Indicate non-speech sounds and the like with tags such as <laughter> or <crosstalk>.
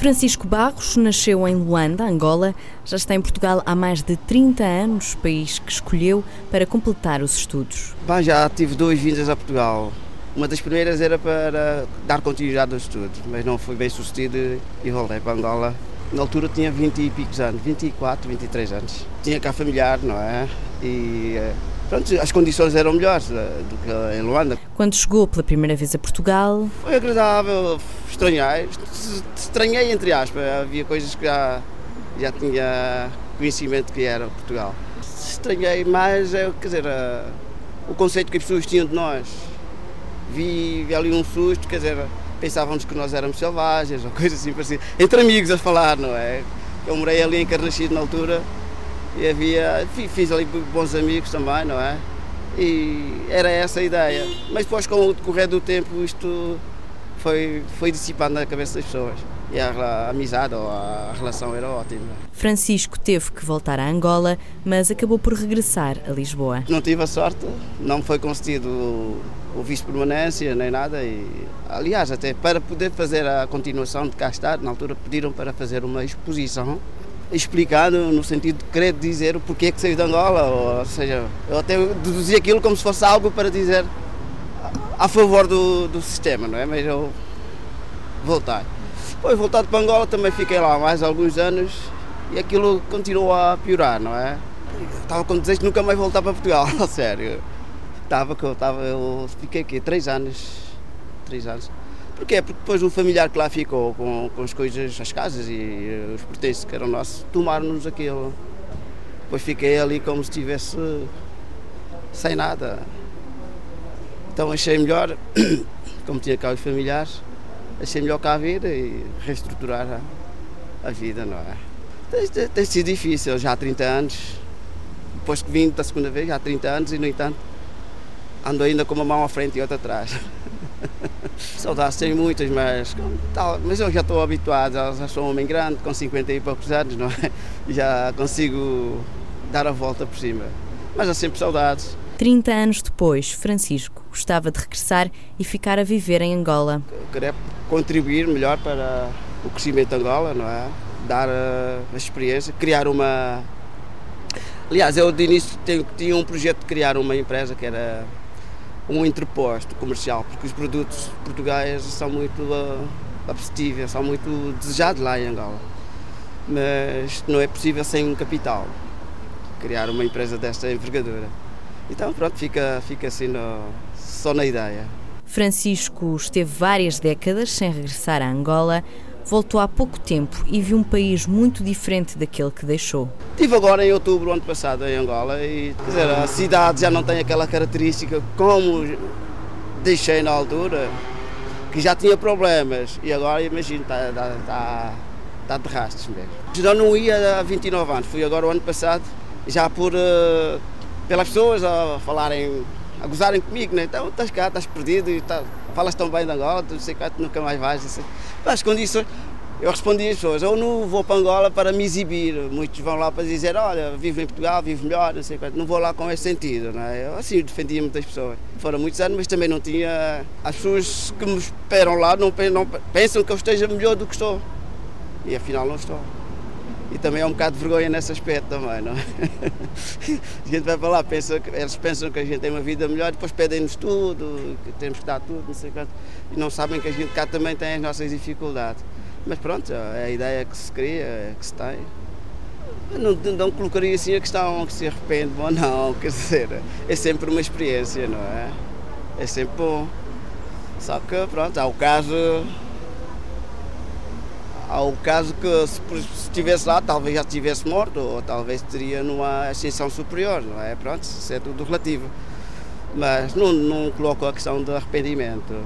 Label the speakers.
Speaker 1: Francisco Barros nasceu em Luanda, Angola, já está em Portugal há mais de 30 anos, país que escolheu para completar os estudos.
Speaker 2: Já tive duas vindas a Portugal. Uma das primeiras era para dar continuidade aos estudos, mas não foi bem sucedido e voltei para Angola. Na altura tinha 20 e picos anos, 24, 23 anos. Tinha cá familiar, não é? E eh, pronto, as condições eram melhores eh, do que em Luanda.
Speaker 1: Quando chegou pela primeira vez a Portugal,
Speaker 2: Foi agradável, estranhei, estranhei entre aspas, havia coisas que já, já tinha conhecimento que era Portugal. Estranhei mais, eh, quer dizer, eh, o conceito que as pessoas tinham de nós. Vi, vi ali um susto, quer dizer, pensávamos que nós éramos selvagens ou coisas assim parecidas. Entre amigos a falar, não é? Eu morei ali em Carnaxide na altura e havia, fi- fiz ali bons amigos também, não é? E era essa a ideia. Mas depois, com o decorrer do tempo, isto foi, foi dissipando na cabeça das pessoas. E a, a amizade ou a relação era ótima.
Speaker 1: Francisco teve que voltar a Angola, mas acabou por regressar a Lisboa.
Speaker 2: Não tive a sorte, não foi concedido o, o visto de permanência nem nada. E, aliás, até para poder fazer a continuação de cá estar, na altura pediram para fazer uma exposição explicando no sentido de querer dizer o porquê que saiu de Angola, ou, seja, eu até deduzi aquilo como se fosse algo para dizer a, a favor do, do sistema, não é? Mas eu voltei. Depois voltado para Angola também fiquei lá mais alguns anos e aquilo continuou a piorar, não é? Eu Estava com desejo de nunca mais voltar para Portugal, <laughs> sério. Estava que eu estava, eu fiquei aqui três anos, três anos. Porquê? Porque depois o familiar que lá ficou com, com as coisas, as casas e eh, os pertences que eram nossos, tomaram-nos aquilo. Depois fiquei ali como se estivesse sem nada. Então achei melhor, <coughs> como tinha cá os familiares, achei melhor cá vir e reestruturar a, a vida, não é? Tem, tem- sido difícil, já há 30 anos, depois que vim da segunda vez, já há 30 anos, e no entanto ando ainda com uma mão à frente e outra atrás. <laughs> <laughs> Saudades tenho muitas, mas, tal, mas eu já estou habituado, já, sou um homem grande, com 50 e poucos anos, não é? Já consigo dar a volta por cima. Mas há sempre saudades.
Speaker 1: 30 anos depois, Francisco gostava de regressar e ficar a viver em Angola.
Speaker 2: Eu queria contribuir melhor para o crescimento de Angola, não é? Dar eh, a experiência, criar uma. Aliás, eu de início tenho- tinha um projeto de criar uma empresa que era um interposto comercial, porque os produtos portugueses são muito uh, são muito desejados lá em Angola. Mas não é possível sem um capital criar uma empresa desta envergadura. Então, pronto, fica, fica assim no- só na ideia.
Speaker 1: Francisco esteve várias décadas sem regressar a Angola, voltou há pouco tempo e viu um país muito diferente daquele que deixou.
Speaker 2: Estive agora em outubro, ano passado, em Angola e dizer, a cidade já não tem aquela característica como deixei na altura, que já tinha problemas e agora imagino, está, está, está, está de rastros mesmo. Já não ia há 29 anos, fui agora o ano passado, já por eh, pelas pessoas a falarem, a gozarem comigo, né? então estás cá, estás perdido e tá, falas tão bem de Angola, tu sei quanto, nunca mais vais. Assim. As condições, eu respondi às pessoas, eu não vou para Angola para me exibir. Muitos vão lá para dizer, olha, vivo em Portugal, vivo melhor, não sei quanto. Não vou lá com esse sentido, não é? Eu assim defendia muitas pessoas. Foram muitos anos, mas também não tinha... As pessoas que me esperam lá não, não pe- pensam que eu esteja melhor do que estou. E afinal não estou. E também é um bocado de vergonha nesse aspecto também, não é? <laughs> A gente vai para lá, pensa, eles pensam que a gente tem uma vida melhor, depois pedem-nos tudo, que temos que dar tudo, não sei quanto. E não sabem que a gente cá também tem as nossas dificuldades. Mas pronto, é a ideia que se cria, é que se tem. Não, não colocaria assim a questão que se arrepende ou não, <laughs> quer dizer, é sempre uma experiência, não é? É sempre bom. Só que pronto, há o caso. Há o caso que se estivesse lá, talvez já estivesse morto, ou talvez teria numa ascensão superior, não é? Pronto, isso é tudo relativo. Mas não, não coloco a questão de arrependimento.